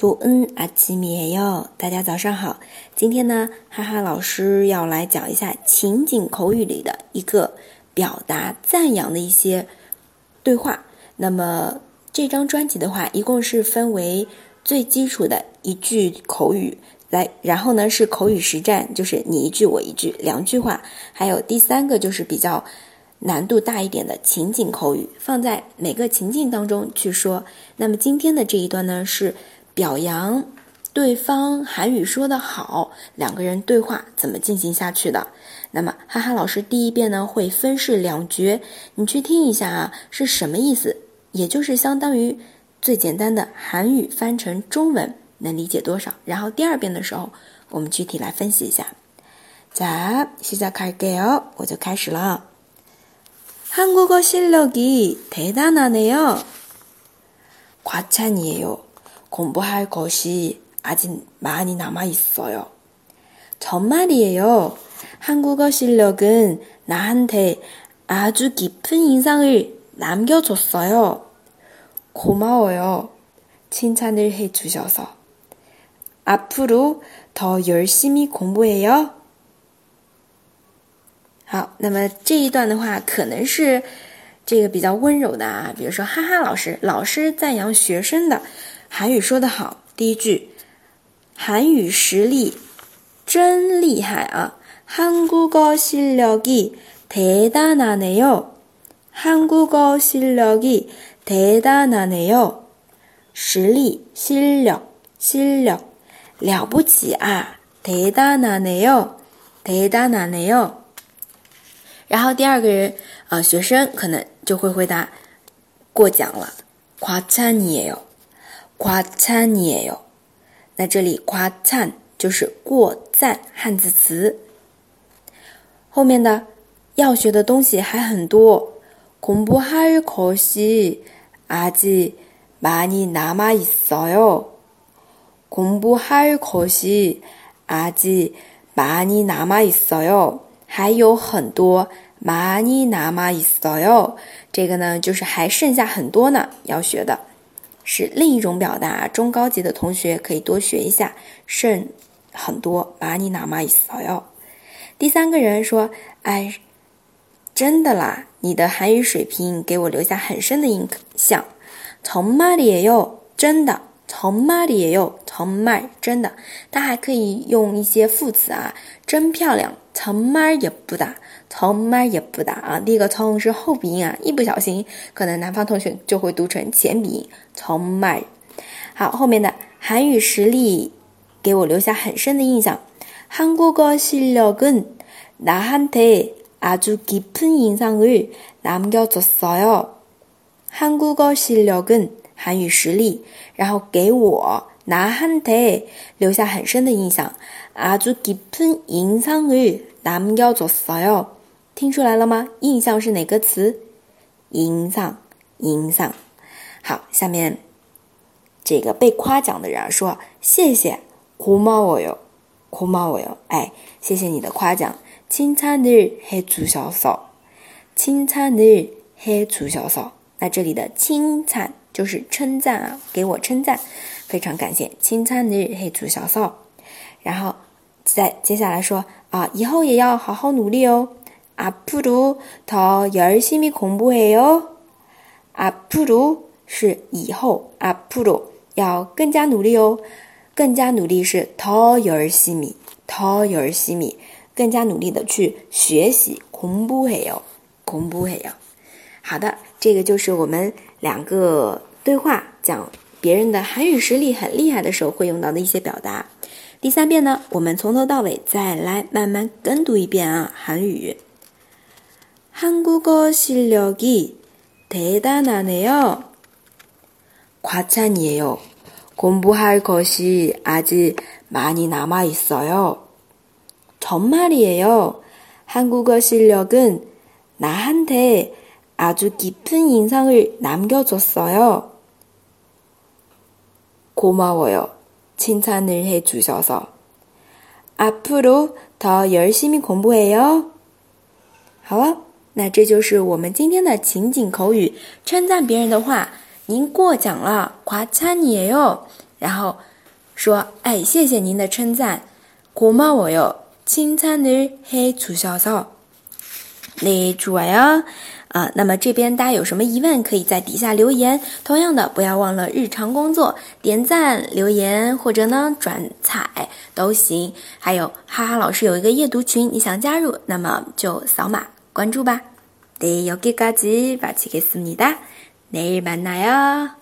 祝恩阿奇米哟，大家早上好。今天呢，哈哈老师要来讲一下情景口语里的一个表达赞扬的一些对话。那么这张专辑的话，一共是分为最基础的一句口语，来，然后呢是口语实战，就是你一句我一句，两句话，还有第三个就是比较难度大一点的情景口语，放在每个情境当中去说。那么今天的这一段呢是。表扬对方韩语说的好，两个人对话怎么进行下去的？那么哈哈老师第一遍呢会分饰两角，你去听一下啊，是什么意思？也就是相当于最简单的韩语翻成中文，能理解多少？然后第二遍的时候，我们具体来分析一下。자现在开始给哦，我就开始了。한국어실력이대단하네요과찬이에요 공부할 것이 아직 많이 남아 있어요. 정말이에요. 한국어 실력은 나한테 아주 깊은 인상을 남겨줬어요. 고마워요. 칭찬을 해주셔서. 앞으로 더 열심히 공부해요. 好，那么这一段的话，可能是这个比较温柔的啊，比如说哈哈老师，老师赞扬学生的 韩语说得好，第一句，韩语实力真厉害啊！한국어실력이대단하네 요。 한국어실력이대단하네 요。 实力，실력실 력， 了不起啊！대단하네 요， 대단하네 요。 然后第二个人啊，学生可能就会回答过奖了，夸赞你也 有。夸赞也有，那这里夸赞就是过赞汉字词。后面的要学的东西还很多，공부할것이아직많이남아있어 요。 공부할것이아직많이남아있어 요， 还有很多많이남아있어 요。 这个呢，就是还剩下很多呢要学的。 是另一种表达，中高级的同学可以多学一下。剩很多，把你拿嘛意思哟。第三个人说：“哎，真的啦，你的韩语水平给我留下很深的印象。从嘛里也有真的，从嘛里也有从嘛真的。他还可以用一些副词啊，真漂亮，从嘛也不大。”从嘛也不打啊，第一个从是后鼻音啊，一不小心可能南方同学就会读成前鼻音。从嘛，好，后面的韩语实力给我留下很深的印象。한국어실력은나한테아주깊은인상을남겨줬어 요。 한국어실력은 韩语实力，然后给我나한테留下很深的印象。아주깊은인상을남겨줬어 요。 听出来了吗？印象是哪个词？印象，印象。好，下面这个被夸奖的人说：“谢谢，고마워 요， 고마워 요。 哎，谢谢你的夸奖。칭찬을해주셔 서， 칭찬을해주셔 서。 那这里的칭찬 就是称赞啊，给我称赞，非常感谢。칭찬을해주셔 서。 然后再接下来说啊，以后也要好好努力哦。 앞으로 더 열심히 공부해요. 앞으로 是以后 앞으로 要更加努力哦.更加努力是더 열심히, 더 열심히 更加努力的去学习 공부해요. 공부해요. 好的，这个就是我们两个对话，讲别人的韩语实力很厉害的时候会用到的一些表达。第三遍呢，我们从头到尾再来慢慢跟读一遍啊，韩语。 한국어 실력이 대단하네요. 과찬이에요. 공부할 것이 아직 많이 남아 있어요. 정말이에요. 한국어 실력은 나한테 아주 깊은 인상을 남겨줬어요. 고마워요. 칭찬을 해주셔서. 앞으로 더 열심히 공부해요. 好了。那这就是我们今天的情景口语，称赞别人的话。您过奖了，夸赞你哟。 然后说：“哎，谢谢您的称赞，고마워 요， 칭찬을해주셔 서。 네좋아 요。 啊，那么这边大家有什么疑问，可以在底下留言。同样的，不要忘了日常工作点赞、留言或者呢转采都行。还有哈哈老师有一个夜读群，你想加入，那么就扫码关注吧。네여기까지마치겠습니다내일만나요